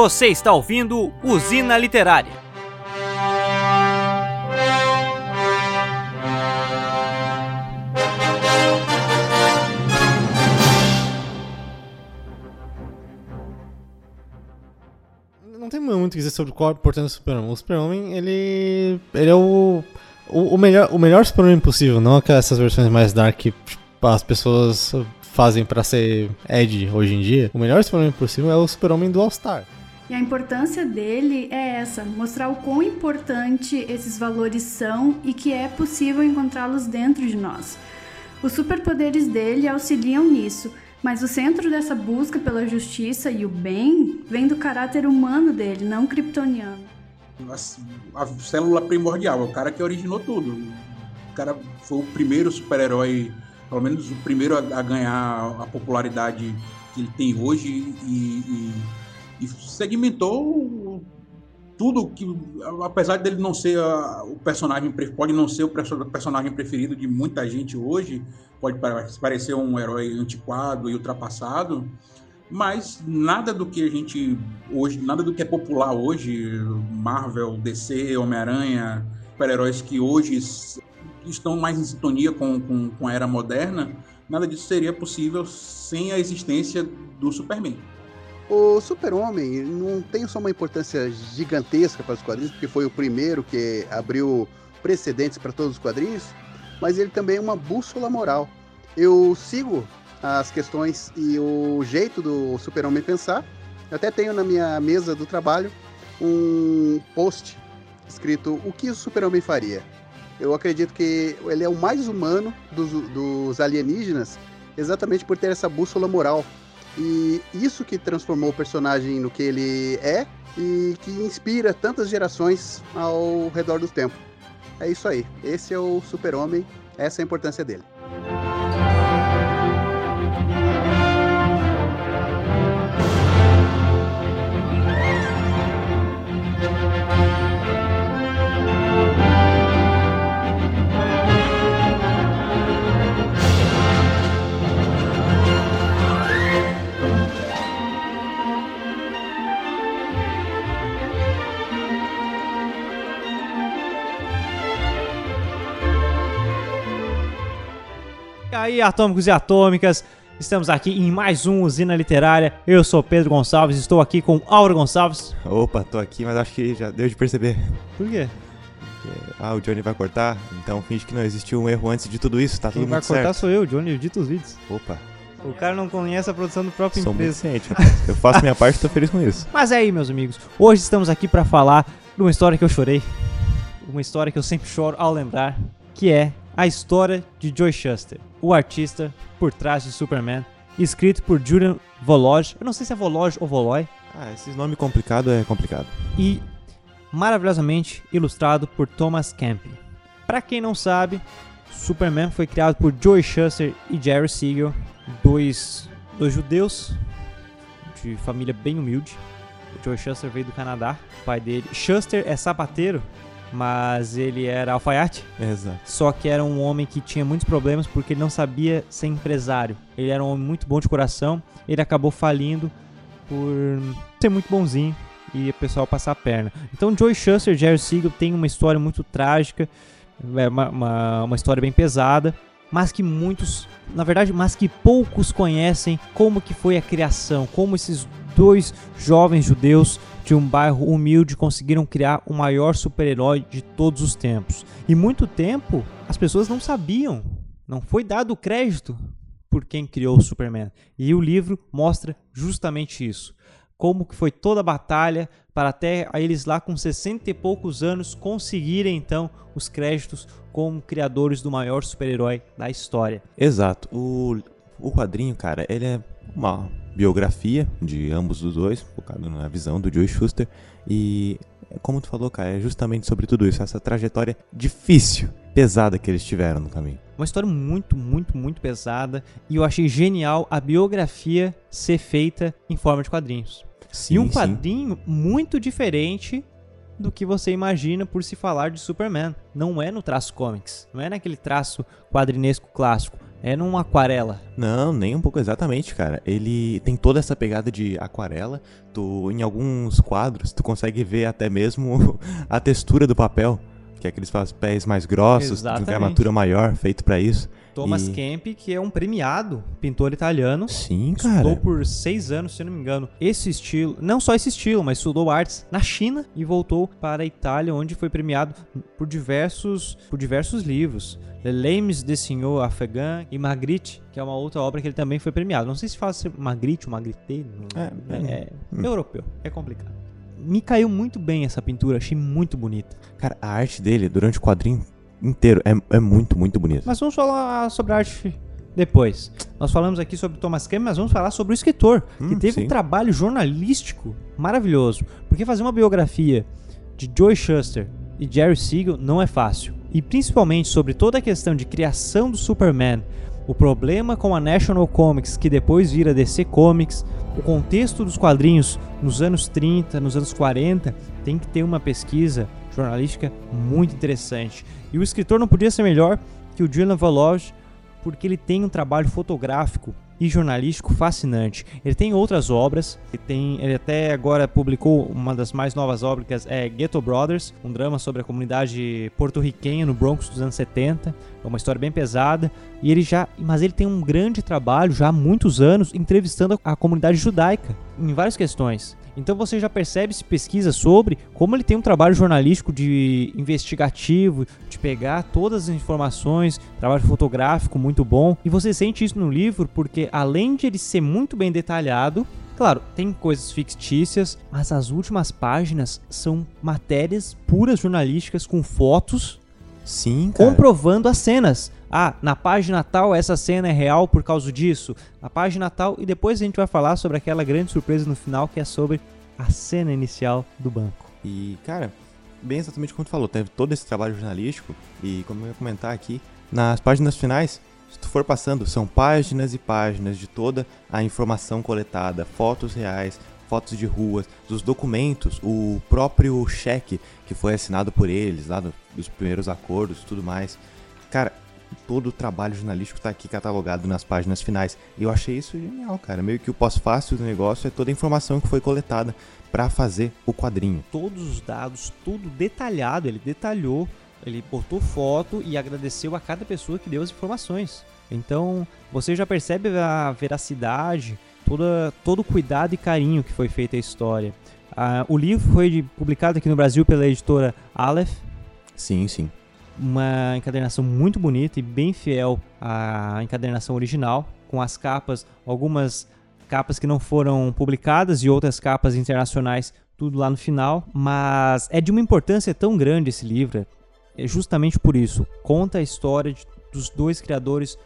Você está ouvindo Usina Literária. Não tem muito o que dizer sobre qual a importância do Super-Homem. O Super-Homem, ele. ele é o. O, o melhor, o melhor Super-Homem possível, não aquelas versões mais dark que as pessoas fazem pra ser Ed hoje em dia. O melhor Super-Homem possível é o Super-Homem do All-Star. E a importância dele é essa: mostrar o quão importante esses valores são e que é possível encontrá-los dentro de nós. Os superpoderes dele auxiliam nisso, mas o centro dessa busca pela justiça e o bem vem do caráter humano dele, não kryptoniano. A, a célula primordial, é o cara que originou tudo. O cara foi o primeiro super-herói, pelo menos o primeiro a, a, ganhar a popularidade que ele tem hoje e, e, e segmentou tudo que, apesar dele não ser a, o personagem, pode não ser o personagem preferido de muita gente hoje, pode parecer um herói antiquado e ultrapassado, mas nada do que a gente hoje, nada do que é popular hoje, Marvel, DC, Homem-Aranha, super-heróis que hoje estão mais em sintonia com, com, com a era moderna, nada disso seria possível sem a existência do Superman. O Super-Homem não tem só uma importância gigantesca para os quadrinhos, porque foi o primeiro que abriu precedentes para todos os quadrinhos, mas ele também é uma bússola moral. Eu sigo as questões e o jeito do Super-Homem pensar. Eu até tenho na minha mesa do trabalho um post escrito O que o Super-Homem faria? Eu acredito que ele é o mais humano dos, dos alienígenas, exatamente por ter essa bússola moral e isso que transformou o personagem no que ele é e que inspira tantas gerações ao redor do tempo. É isso aí. Esse é o Super-Homem, essa é a importância dele. Aí, atômicos e atômicas. Estamos aqui em mais um Usina Literária. Eu sou Pedro Gonçalves, estou aqui com Auro Gonçalves. Opa, tô aqui, mas acho que já deu de perceber. Por quê? Porque, ah, o Johnny vai cortar, então finge que não existiu um erro antes de tudo isso, tá Quem tudo vai muito cortar certo. sou eu, Johnny, edito os vídeos. Opa, O cara não conhece a produção do próprio sou muito empresa. ciente. rapaz. Eu faço minha parte e tô feliz com isso. Mas é aí, meus amigos. Hoje estamos aqui para falar de uma história que eu chorei. Uma história que eu sempre choro ao lembrar, que é a história de Joy Shuster, o artista por trás de Superman, escrito por Julian Voloj. Eu não sei se é Voloj ou Voloy. Ah, esses nomes complicados é complicado. e maravilhosamente ilustrado por Thomas Camp. Para quem não sabe, Superman foi criado por Joey Shuster e Jerry Siegel, dois, dois judeus de família bem humilde. O Joey Shuster veio do Canadá, o pai dele. Shuster é sapateiro, mas ele era alfaiate. Exato. Só que era um homem que tinha muitos problemas porque ele não sabia ser empresário. Ele era um homem muito bom de coração. Ele acabou falindo por ser muito bonzinho e o pessoal passar a perna. Então, Joey Shuster e Jerry Siegel tem uma história muito trágica, é uma, uma, uma história bem pesada, mas que muitos, na verdade, mas que poucos conhecem como que foi a criação, como esses dois jovens judeus de um bairro humilde conseguiram criar o maior super-herói de todos os tempos. E muito tempo as pessoas não sabiam, não foi dado crédito por quem criou o Superman. E o livro mostra justamente isso. Como que foi toda a batalha para até eles lá com 60 e poucos anos conseguirem então os créditos como criadores do maior super-herói da história. Exato. O, o quadrinho, cara, ele é uma biografia de ambos os dois, focado na visão do Joey Schuster. E, como tu falou, cara, é justamente sobre tudo isso, essa trajetória difícil, pesada que eles tiveram no caminho. Uma história muito, muito, muito pesada e eu achei genial a biografia ser feita em forma de quadrinhos. Sim, e um sim. quadrinho muito diferente do que você imagina por se falar de Superman. Não é no traço comics, não é naquele traço quadrinesco clássico. É numa aquarela. Não, nem um pouco exatamente, cara. Ele tem toda essa pegada de aquarela. Tu, em alguns quadros, tu consegue ver até mesmo a textura do papel. Que é aqueles papéis mais grossos, de gramatura maior, feito pra isso. Thomas E- Kemp, que é um premiado pintor italiano. Sim, Estudou cara. por seis anos, se não me engano, esse estilo, não só esse estilo, mas estudou artes na China e voltou para a Itália, onde foi premiado por diversos, por diversos livros. Le Lames de Senhor Afeghan e Magritte, que é uma outra obra que ele também foi premiado. Não sei se fala se Magritte ou Magritte, não- É, é, hum. europeu, é complicado. Me caiu muito bem essa pintura, achei muito bonita. Cara, a arte dele, durante o quadrinho inteiro, é, é muito, muito bonita. Mas vamos falar sobre arte depois. Nós falamos aqui sobre Thomas Kemp, mas vamos falar sobre o escritor, que Hum, teve sim. um trabalho jornalístico maravilhoso. Porque fazer uma biografia de Joe Shuster e Jerry Siegel não é fácil. E principalmente sobre toda a questão de criação do Superman, o problema com a National Comics, que depois vira DC Comics, o contexto dos quadrinhos nos anos 30, nos anos 40, tem que ter uma pesquisa jornalística muito interessante. E o escritor não podia ser melhor que o Julian Valoge, porque ele tem um trabalho fotográfico e jornalístico fascinante. Ele tem outras obras, ele, tem, ele até agora publicou uma das mais novas obras, é Ghetto Brothers, um drama sobre a comunidade porto-riquenha no Bronx dos anos 70. É uma história bem pesada, e ele já, mas ele tem um grande trabalho já há muitos anos entrevistando a comunidade judaica em várias questões. Então você já percebe se pesquisa sobre como ele tem um trabalho jornalístico de investigativo, de pegar todas as informações, trabalho fotográfico muito bom. E você sente isso no livro porque além de ele ser muito bem detalhado, Claro, tem coisas fictícias, mas as últimas páginas são matérias puras jornalísticas com fotos Sim, cara. comprovando as cenas. Ah, na página tal essa cena é real por causa disso. Na página tal e depois a gente vai falar sobre aquela grande surpresa no final que é sobre a cena inicial do banco. E, cara, bem exatamente como tu falou, teve todo esse trabalho jornalístico e, como eu ia comentar aqui, nas páginas finais, se tu for passando, são páginas e páginas de toda a informação coletada, fotos reais, fotos de ruas, dos documentos, o próprio cheque que foi assinado por eles, lá do- dos primeiros acordos tudo mais. Cara, todo o trabalho jornalístico tá aqui catalogado nas páginas finais. E eu achei isso genial, cara. Meio que o pós-fácil do negócio é toda a informação que foi coletada pra fazer o quadrinho. Todos os dados, tudo detalhado, ele detalhou, ele botou foto e agradeceu a cada pessoa que deu as informações. Então, você já percebe a veracidade, toda, todo o cuidado e carinho que foi feita a história. Ah, o livro foi publicado aqui no Brasil pela editora Aleph, Sim, sim. uma encadernação muito bonita e bem fiel à encadernação original, com as capas, algumas capas que não foram publicadas e outras capas internacionais, tudo lá no final. Mas é de uma importância tão grande esse livro, é justamente por isso. Conta a história de- dos dois criadores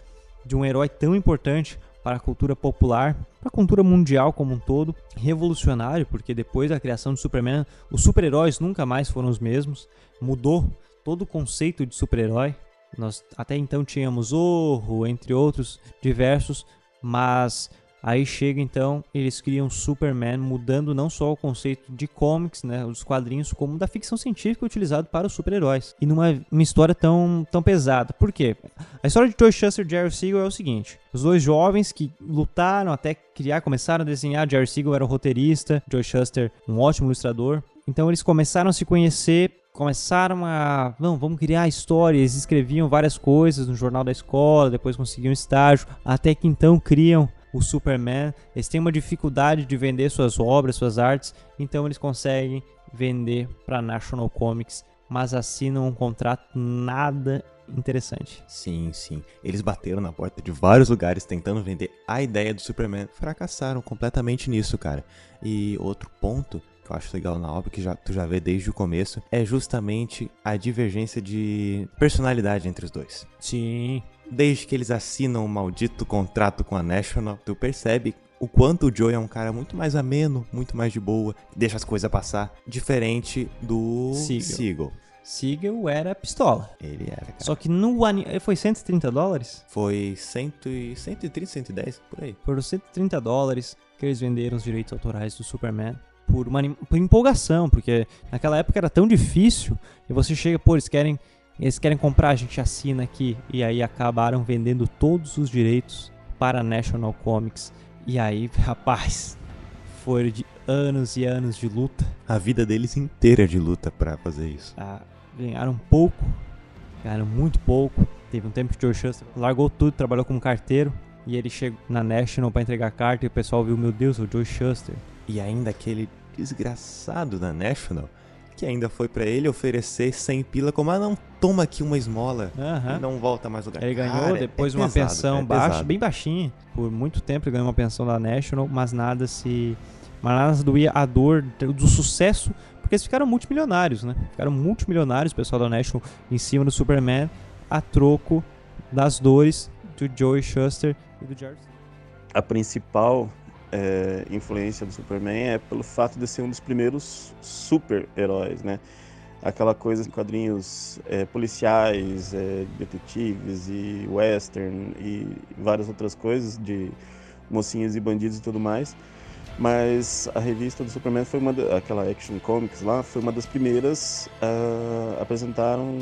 de um herói tão importante para a cultura popular, para a cultura mundial como um todo, revolucionário, porque depois da criação do Superman, os super-heróis nunca mais foram os mesmos, mudou todo o conceito de super-herói. Nós até então tínhamos Zorro, entre outros diversos, mas aí chega então, eles criam Superman, mudando não só o conceito de comics, né, os quadrinhos, como da ficção científica utilizado para os super-heróis. E numa uma história tão, tão pesada. Por quê? A história de Joe Shuster e Jerry Siegel é o seguinte: os dois jovens que lutaram até criar, começaram a desenhar. Jerry Siegel era o roteirista, Joe Shuster, um ótimo ilustrador. Então eles começaram a se conhecer, começaram a. Não, vamos criar histórias. Escreviam várias coisas no jornal da escola, depois conseguiam estágio, até que então criam o Superman. Eles têm uma dificuldade de vender suas obras, suas artes, então eles conseguem vender para National Comics, mas assinam um contrato nada interessante. Sim, sim. Eles bateram na porta de vários lugares tentando vender a ideia do Superman. Fracassaram completamente nisso, cara. E outro ponto que eu acho legal na obra, que já, tu já vê desde o começo, é justamente a divergência de personalidade entre os dois. Sim, Desde que eles assinam o maldito contrato com a National, tu percebe o quanto o Joe é um cara muito mais ameno, muito mais de boa, deixa as coisas passar, diferente do Siegel. Siegel. Siegel era pistola. Ele era, cara. Só que no anime. Foi 130 dólares? Foi 100 e 130, 110, por aí. Foram 130 dólares que eles venderam os direitos autorais do Superman. Por, uma, por empolgação, porque naquela época era tão difícil. E você chega, pô, eles querem Eles querem comprar, a gente assina aqui. E aí acabaram vendendo todos os direitos para a National Comics. E aí, rapaz, foram de anos e anos de luta. A vida deles inteira de luta pra fazer isso. Ah, ganharam pouco, ganharam muito pouco. Teve um tempo que o Joe Shuster largou tudo, trabalhou como carteiro. E ele chegou na National para entregar a carta e o pessoal viu, meu Deus, o Joe Shuster. E ainda aquele desgraçado da National que ainda foi pra ele oferecer 100 pila como, ah não, toma aqui uma esmola e não volta mais o lugar. Ele ganhou Cara, depois é uma pesado, pensão é baixa, bem baixinha. Por muito tempo ele ganhou uma pensão da National, mas nada se. Mas nada se doía a dor do sucesso, porque eles ficaram multimilionários, né? Ficaram multimilionários, o pessoal da National, em cima do Superman, a troco das dores do Joey Shuster e do Jared. a principal é, influência do Superman é pelo fato de ser um dos primeiros super-heróis, né? Aquela coisa de quadrinhos é, policiais, é, detetives e western e várias outras coisas de mocinhas e bandidos e tudo mais. Mas a revista do Superman foi uma da, aquela Action Comics lá foi uma das primeiras a apresentar um,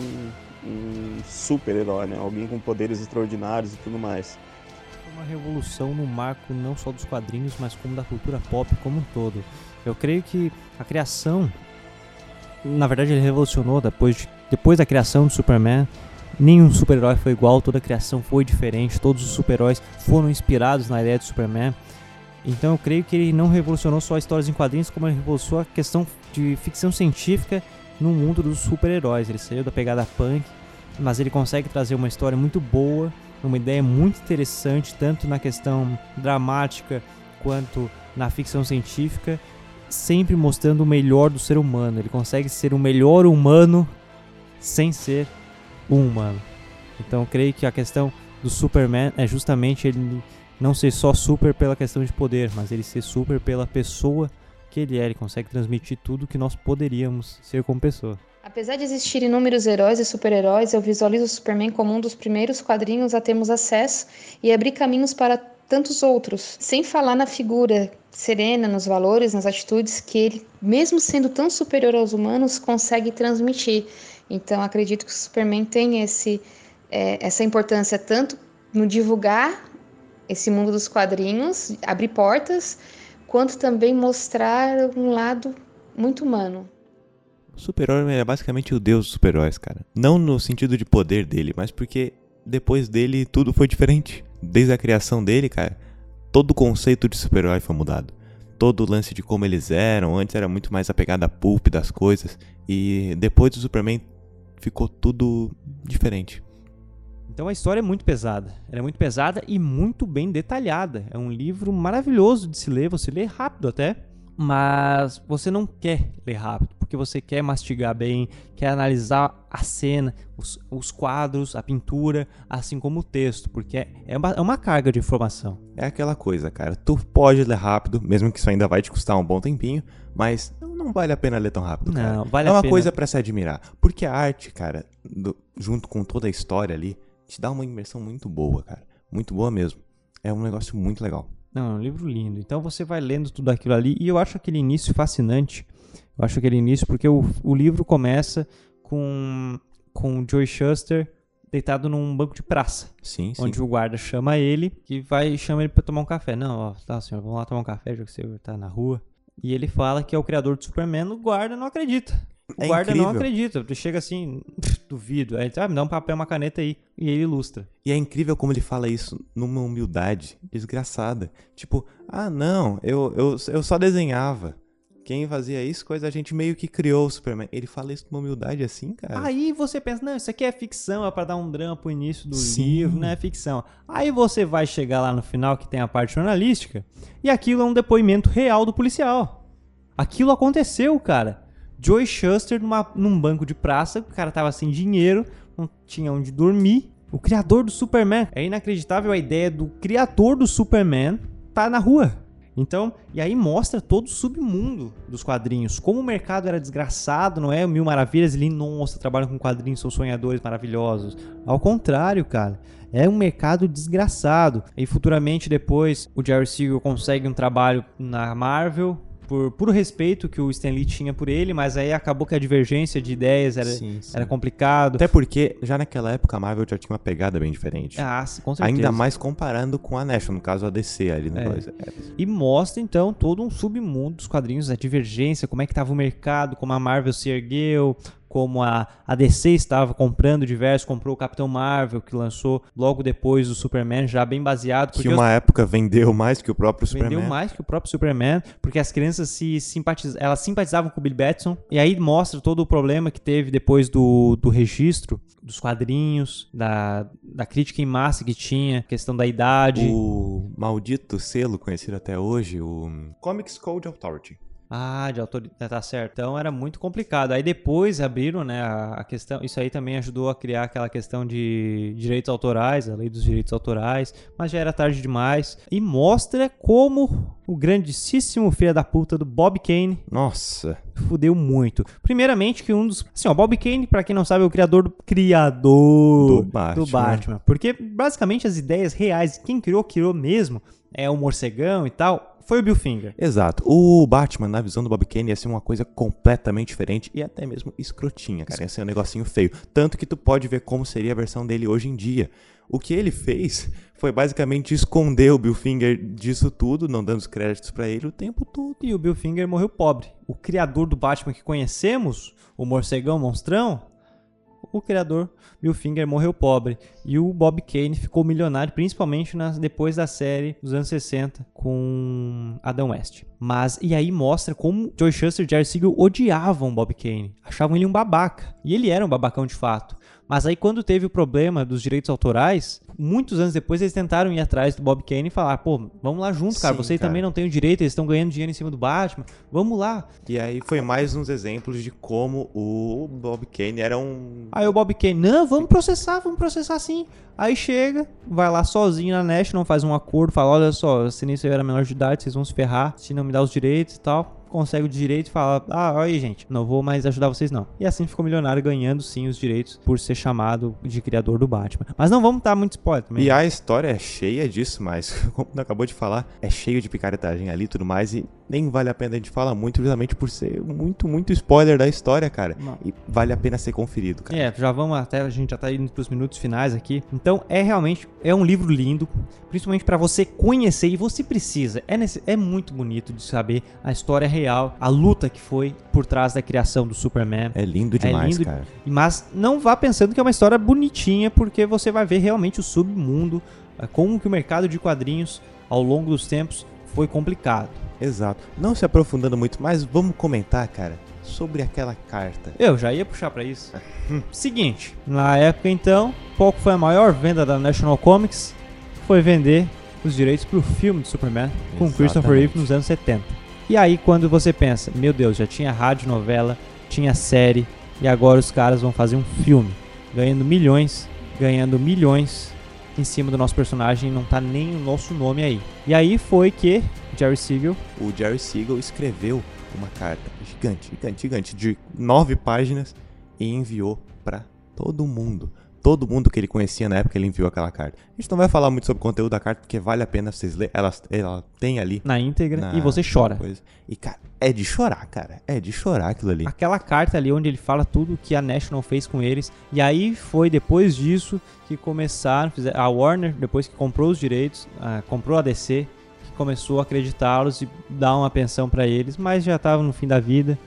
um super-herói, né? Alguém com poderes extraordinários e tudo mais. Uma revolução no marco não só dos quadrinhos, mas como da cultura pop como um todo. Eu creio que a criação, na verdade, ele revolucionou depois, de- depois da criação do Superman. Nenhum super-herói foi igual, toda a criação foi diferente, todos os super-heróis foram inspirados na ideia do Superman. Então eu creio que ele não revolucionou só histórias em quadrinhos, como ele revolucionou a questão de ficção científica no mundo dos super-heróis. Ele saiu da pegada punk, mas ele consegue trazer uma história muito boa, uma ideia muito interessante, tanto na questão dramática quanto na ficção científica, sempre mostrando o melhor do ser humano. Ele consegue ser o melhor humano sem ser um humano. Então creio que a questão do Superman é justamente ele não ser só super pela questão de poder, mas ele ser super pela pessoa que ele é. Ele consegue transmitir tudo que nós poderíamos ser como pessoa. Apesar de existirem inúmeros heróis e super-heróis, eu visualizo o Superman como um dos primeiros quadrinhos a termos acesso e abrir caminhos para tantos outros. Sem falar na figura serena, nos valores, nas atitudes que ele, mesmo sendo tão superior aos humanos, consegue transmitir. Então, acredito que o Superman tem esse, é, essa importância tanto no divulgar esse mundo dos quadrinhos, abrir portas, quanto também mostrar um lado muito humano. O super-herói é basicamente o deus dos super-heróis, cara. Não no sentido de poder dele, mas porque depois dele tudo foi diferente. Desde a criação dele, cara, todo o conceito de super-herói foi mudado. Todo o lance de como eles eram, antes era muito mais a pegada pulp das coisas. E depois do Superman ficou tudo diferente. Então a história é muito pesada. Ela é muito pesada e muito bem detalhada. É um livro maravilhoso de se ler, você lê rápido até, mas você não quer ler rápido, porque você quer mastigar bem, quer analisar a cena, os, os quadros, a pintura, assim como o texto, porque é, é uma, é uma carga de informação. É aquela coisa, cara. Tu pode ler rápido, mesmo que isso ainda vai te custar um bom tempinho, mas não, vale a pena ler tão rápido, cara. Não, vale é uma coisa pra se admirar. Porque a arte, cara, do- junto com toda a história ali, te dá uma imersão muito boa, cara. Muito boa mesmo. É um negócio muito legal. Não, é um livro lindo. Então você vai lendo tudo aquilo ali e eu acho aquele início fascinante. Eu acho aquele início porque o, o livro começa com, com o Joey Shuster deitado num banco de praça. Sim, sim. onde o guarda chama ele e vai chama ele pra tomar um café. Não, ó, tá, senhor, vamos lá tomar um café, já que você tá na rua. E ele fala que é o criador do Superman, o guarda não acredita. O É guarda não incrível. acredita. Tu chega assim, duvido. Aí ah, me dá um papel, uma caneta aí. E ele ilustra. E é incrível como ele fala isso numa humildade desgraçada. Tipo, ah, não, eu, eu, eu só desenhava. Quem fazia isso, coisa a gente meio que criou o Superman. Ele fala isso numa humildade assim, cara. Aí você pensa, não, isso aqui é ficção, é pra dar um drama pro início do Sim. livro, não é ficção. Aí você vai chegar lá no final que tem a parte jornalística e aquilo é um depoimento real do policial. Aquilo aconteceu, cara. Joey Shuster numa, num banco de praça, o cara tava sem dinheiro, não tinha onde dormir. O criador do Superman. É inacreditável a ideia do criador do Superman tá na rua. Então, e aí mostra todo o submundo dos quadrinhos. Como o mercado era desgraçado, não é? Mil Maravilhas, ele, nossa, trabalham com quadrinhos, são sonhadores maravilhosos. Ao contrário, cara. É um mercado desgraçado. E futuramente, depois, o Jerry Siegel consegue um trabalho na Marvel, por puro respeito que o Stan Lee tinha por ele, mas aí acabou que a divergência de ideias era, Sim, sim. era complicado. Até porque já naquela época a Marvel já tinha uma pegada bem diferente. Ah, com certeza. Ainda mais comparando com a National, no caso a DC ali no É. coisa. É. E mostra então todo um submundo dos quadrinhos, a divergência, como é que estava o mercado, como a Marvel se ergueu, como a, a DC estava comprando diversos, comprou o Capitão Marvel, que lançou logo depois do Superman, já bem baseado. Que porque os- uma época vendeu mais que o próprio Vendeu Superman. mais que o próprio Superman, porque as crianças se simpatiz... elas simpatizavam com o Billy Batson. E aí mostra todo o problema que teve depois do, do registro dos quadrinhos, da, da crítica em massa que tinha, questão da idade. O maldito selo conhecido até hoje, o Comics Code Authority. Ah, de autoridade, tá certo. Então era muito complicado. Aí depois abriram, né, a, questão, isso aí também ajudou a criar aquela questão de direitos autorais, a lei dos direitos autorais, mas já era tarde demais. E mostra como o grandíssimo filho da puta do Bob Kane Nossa, fudeu muito. Primeiramente que um dos, assim, ó, Bob Kane, pra quem não sabe, é o criador do criador Do Batman. Batman. Porque basicamente as ideias reais, quem criou, criou mesmo, é o morcegão e tal, foi o Bill Finger. Exato. O Batman, na visão do Bob Kane, ia ser uma coisa completamente diferente e até mesmo escrotinha, cara. Ia ser um negocinho feio. Tanto que tu pode ver como seria a versão dele hoje em dia. O que ele fez foi basicamente esconder o Bill Finger disso tudo, não dando os créditos pra ele o tempo todo. E o Bill Finger morreu pobre. O criador do Batman que conhecemos, o morcegão monstrão, o criador Bill Finger morreu pobre. E o Bob Kane ficou milionário, principalmente nas- depois da série dos anos 60 com Adam West. Mas, e aí mostra como Joe Shuster e Jerry Siegel odiavam Bob Kane. Achavam ele um babaca. E ele era um babacão de fato. Mas aí quando teve o problema dos direitos autorais, muitos anos depois eles tentaram ir atrás do Bob Kane e falar, pô, vamos lá junto, cara. Sim, Você cara. também não tem o direito, eles estão ganhando dinheiro em cima do Batman. Vamos lá. E aí foi mais uns exemplos de como o Bob Kane era um. Aí o Bob Kane, não, vamos processar, vamos processar sim. Aí chega, vai lá sozinho na National, faz um acordo, fala, olha só, se nem eu era menor de idade, vocês vão se ferrar, se não me dá os direitos e tal. Consegue o direito e fala, ah, olha aí, gente, não vou mais ajudar vocês não. E assim ficou milionário, ganhando sim os direitos por ser chamado de criador do Batman. Mas não vamos dar muito spoiler também. E a história é cheia disso, mas, como acabou de falar, é cheio de picaretagem ali e tudo mais, e nem vale a pena a gente falar muito, justamente por ser muito, muito spoiler da história, cara. Não. E vale a pena ser conferido, cara. É, já vamos até, a gente já tá indo pros minutos finais aqui. Então, é realmente, é um livro lindo, principalmente pra você conhecer, e você precisa, é, nesse- é muito bonito de saber a história real, a luta que foi por trás da criação do Superman. É lindo demais, lindo- cara. Mas não vá pensando que é uma história bonitinha, porque você vai ver realmente o submundo, eh, como que o mercado de quadrinhos, ao longo dos tempos, foi complicado. Exato. Não se aprofundando muito, mas vamos comentar, cara, sobre aquela carta. Eu já ia puxar pra isso. Seguinte, na época então, qual que foi a maior venda da National Comics? Foi vender os direitos pro filme de Superman com Exatamente. Christopher Reeve nos anos 70. E aí quando você pensa, meu Deus, já tinha rádio novela, tinha série e agora os caras vão fazer um filme, ganhando milhões, ganhando milhões em cima do nosso personagem, não tá nem o nosso nome aí. E aí foi que Jerry Siegel O Jerry Siegel escreveu uma carta gigante, gigante, gigante, de nove páginas e enviou pra todo mundo. Todo mundo que ele conhecia na época, ele enviou aquela carta. A gente não vai falar muito sobre o conteúdo da carta, porque vale a pena vocês lerem. Ela, ela tem ali. na íntegra na- e você chora. coisa. E, cara, é de chorar, cara. É de chorar aquilo ali. aquela carta ali onde ele fala tudo que a National fez com eles. E aí foi depois disso que começaram, a Warner, depois que comprou os direitos, ah, comprou a DC, que começou a acreditá-los e dar uma pensão pra eles, mas já tava no fim da vida,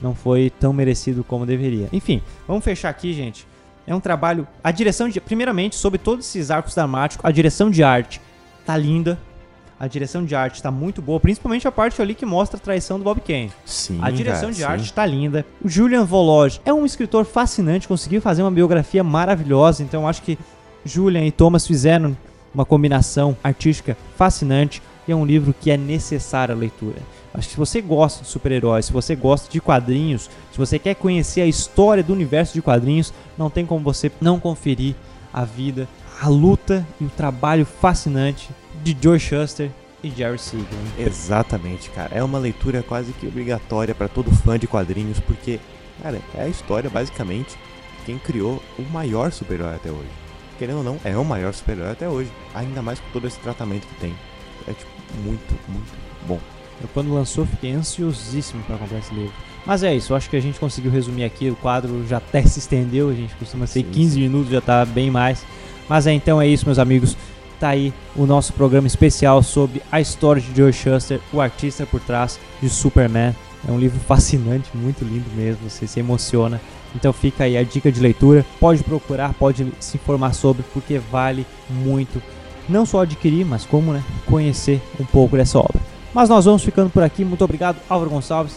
não foi tão merecido como deveria. Enfim, vamos fechar aqui, gente. É um trabalho, a direção de, primeiramente, sobre todos esses arcos dramáticos, a direção de arte tá linda. A direção de arte tá muito boa, principalmente a parte ali que mostra a traição do Bob Kane. Sim, A direção cara, de sim. arte tá linda. O Julian Vologe é um escritor fascinante, conseguiu fazer uma biografia maravilhosa. Então acho que Julian e Thomas fizeram uma combinação artística fascinante e é um livro que é necessário a leitura. Acho que se você gosta de super-heróis, se você gosta de quadrinhos, se você quer conhecer a história do universo de quadrinhos, não tem como você não conferir a vida, a luta e o trabalho fascinante de Joe Shuster e Jerry Siegel. Exatamente, cara. É uma leitura quase que obrigatória pra todo fã de quadrinhos, porque, cara, é a história basicamente quem criou o maior super-herói até hoje. Querendo ou não, é o maior super-herói até hoje. Ainda mais com todo esse tratamento que tem. É, tipo, muito, muito bom. Eu, quando lançou, fiquei ansiosíssimo para comprar esse livro. Mas é isso, acho que a gente conseguiu resumir aqui. O quadro já até se estendeu, a gente costuma ser sim, 15 sim. minutos, já tá bem mais. Mas é então é isso, meus amigos. Tá aí o nosso programa especial sobre a história de Joe Shuster, o artista por trás de Superman. É um livro fascinante, muito lindo mesmo, você se emociona. Então fica aí a dica de leitura. Pode procurar, pode se informar sobre, porque vale muito não só adquirir, mas como né, conhecer um pouco dessa obra. Mas nós vamos ficando por aqui. Muito obrigado, Álvaro Gonçalves.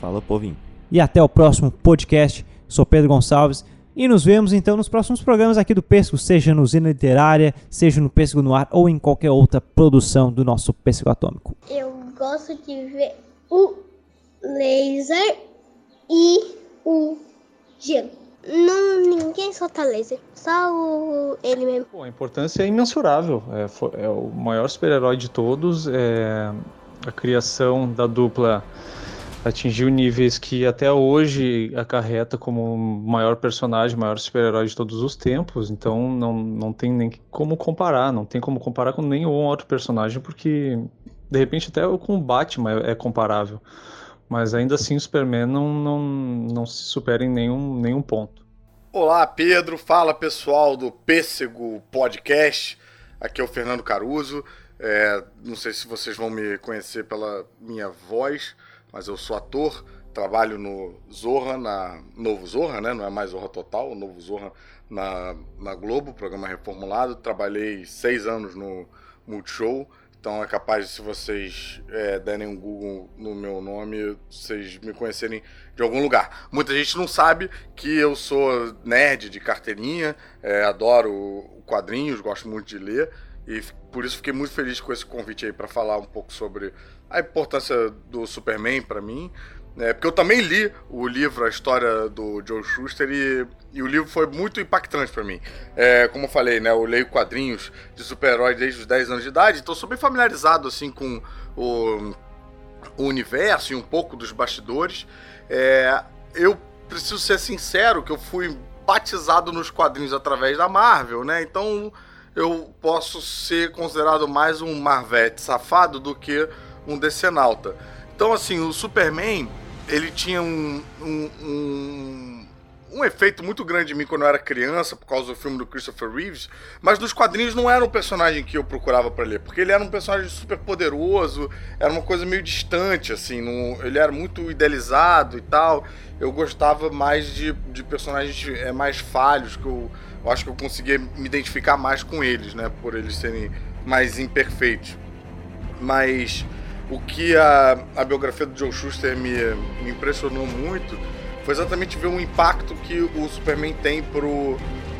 Fala, povinho. E até o próximo podcast. Sou Pedro Gonçalves. E nos vemos então nos próximos programas aqui do Pesco, seja no Zina Literária, seja no Pesco no Ar ou em qualquer outra produção do nosso Pesco Atômico. Eu gosto de ver o laser e o gelo. Não, ninguém solta laser, só o, ele mesmo. Bom, a importância é imensurável. É, é o maior super-herói de todos. É, a criação da dupla atingiu níveis que até hoje acarreta como o maior personagem, maior super-herói de todos os tempos. Então não, não tem nem como comparar, não tem como comparar com nenhum outro personagem, porque de repente até com o Batman é, é comparável. Mas ainda assim o Superman não, não, não se supera em nenhum, nenhum ponto. Olá, Pedro. Fala pessoal do Pêssego Podcast. Aqui é o Fernando Caruso. É, não sei se vocês vão me conhecer pela minha voz mas eu sou ator, trabalho no Zorra, na Novo Zorra, né? Não é mais Zorra Total, o Novo Zorra na, na Globo, programa reformulado. Trabalhei seis anos no Multishow, então é capaz de, se vocês é, derem um Google no meu nome, vocês me conhecerem de algum lugar. Muita gente não sabe que eu sou nerd de carteirinha, é, adoro quadrinhos, gosto muito de ler. E por isso fiquei muito feliz com esse convite aí para falar um pouco sobre a importância do Superman para mim. É, porque eu também li o livro, a história do Joe Schuster, e, e o livro foi muito impactante para mim. É, como eu falei, né, eu leio quadrinhos de super-heróis desde os 10 anos de idade, então sou bem familiarizado assim com o, o universo e um pouco dos bastidores. É, eu preciso ser sincero que eu fui batizado nos quadrinhos através da Marvel, né? Então eu posso ser considerado mais um Marvete safado do que um decenalta. Então, assim, o Superman, ele tinha um, um, um, um, efeito muito grande em mim quando eu era criança, por causa do filme do Christopher Reeves, mas nos quadrinhos não era um personagem que eu procurava para ler, porque ele era um personagem super poderoso, era uma coisa meio distante, assim, não, ele era muito idealizado e tal. Eu gostava mais de, de personagens é, mais falhos, que eu, eu acho que eu conseguia me identificar mais com eles, né, por eles serem mais imperfeitos. Mas o que a, a biografia do Joe Schuster me, me impressionou muito foi exatamente ver o impacto que o Superman tem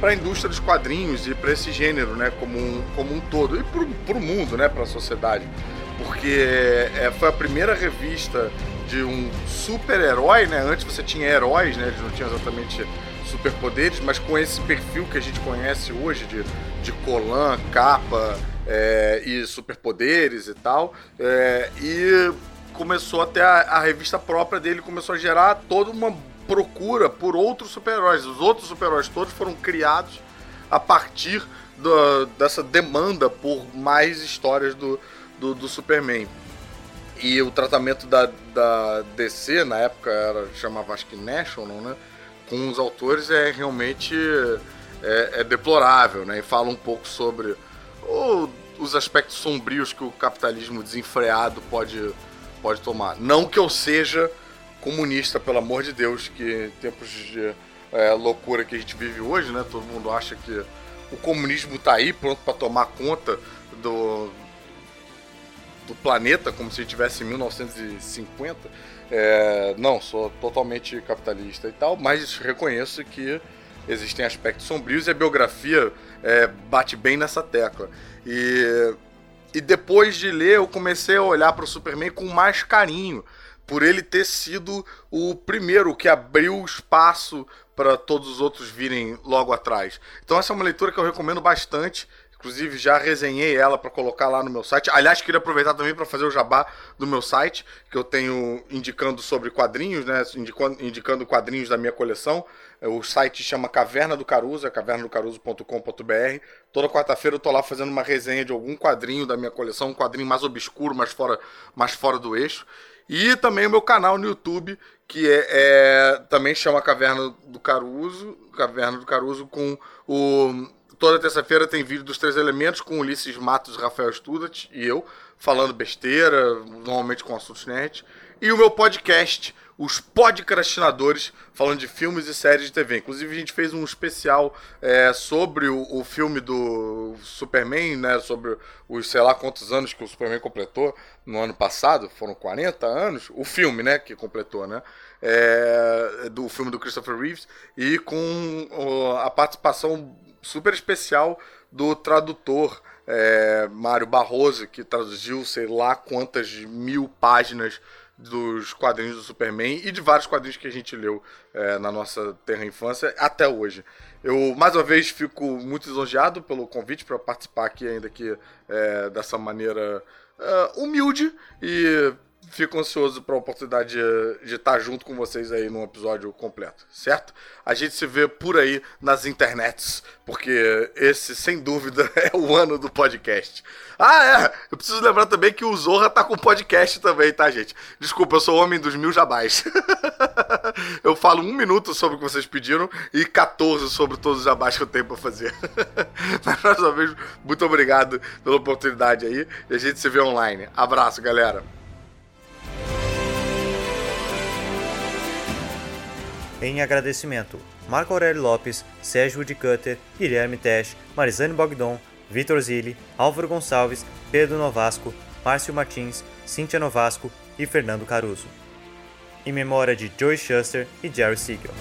para a indústria dos quadrinhos e para esse gênero, né, como um, como um todo e para o mundo, né, para a sociedade, porque é, foi a primeira revista de um super-herói, né? Antes você tinha heróis, né? Eles não tinham exatamente superpoderes, mas com esse perfil que a gente conhece hoje de, de colã, capa, é, e superpoderes e tal. É, e começou até a, a, revista própria dele começou a gerar toda uma procura por outros super-heróis. Os outros super-heróis todos foram criados a partir do, dessa demanda por mais histórias do, do, do, Superman. E o tratamento da, da DC, na época era, chamava acho que National, né? Com os autores é realmente é, é deplorável, né? E fala um pouco sobre o os aspectos sombrios que o capitalismo desenfreado pode, pode tomar. Não que eu seja comunista, pelo amor de Deus, que tempos de é, loucura que a gente vive hoje, né? Todo mundo acha que o comunismo está aí pronto para tomar conta do, do planeta, como se estivesse em 1950. É, não, sou totalmente capitalista e tal, mas reconheço que existem aspectos sombrios e a biografia é, bate bem nessa tecla. E, e depois de ler, eu comecei a olhar para o Superman com mais carinho, por ele ter sido o primeiro que abriu espaço para todos os outros virem logo atrás. Então essa é uma leitura que eu recomendo bastante. Inclusive, já resenhei ela para colocar lá no meu site. Aliás, queria aproveitar também para fazer o jabá do meu site, que eu tenho indicando sobre quadrinhos, né? Indicando, indicando quadrinhos da minha coleção. O site chama Caverna do Caruso, é cavernadocaruso.com.br. Toda quarta-feira eu tô lá fazendo uma resenha de algum quadrinho da minha coleção, um quadrinho mais obscuro, mais fora, mais fora do eixo. E também o meu canal no YouTube, que é, é, também chama Caverna do Caruso, Caverna do Caruso com o toda terça-feira tem vídeo dos três elementos com Ulisses Matos, Rafael Studat e eu falando besteira, normalmente com assuntos nerd, e o meu podcast os podcastinadores falando de filmes e séries de TV. Inclusive, a gente fez um especial é, sobre o, o, filme do Superman, né? Sobre os sei lá quantos anos que o Superman completou no ano passado. Foram 40 anos. O filme, né? Que completou, né? É, do filme do Christopher Reeves. E com a participação super especial do tradutor é, Mário Barroso, que traduziu sei lá quantas mil páginas dos quadrinhos do Superman e de vários quadrinhos que a gente leu é, na nossa terra infância até hoje. Eu, mais uma vez, fico muito lisonjeado pelo convite para participar aqui, ainda que é, dessa maneira uh, humilde e fico ansioso para a oportunidade de, estar junto com vocês aí num episódio completo, certo? A gente se vê por aí nas internets, porque esse, sem dúvida, é o ano do podcast. Ah, é! Eu preciso lembrar também que o Zorra tá com podcast também, tá, gente? Desculpa, eu sou o homem dos mil jabás. eu falo um minuto sobre o que vocês pediram e 14 sobre todos os jabás que eu tenho para fazer. Mas, mais uma vez, muito obrigado pela oportunidade aí e a gente se vê online. Abraço, galera! Em agradecimento, Marco Aurélio Lopes, Sérgio Woodcutter, Guilherme Tesch, Marizane Bogdon, Vitor Zilli, Álvaro Gonçalves, Pedro Novasco, Márcio Martins, Cíntia Novasco e Fernando Caruso. Em memória de Joey Shuster e Jerry Siegel.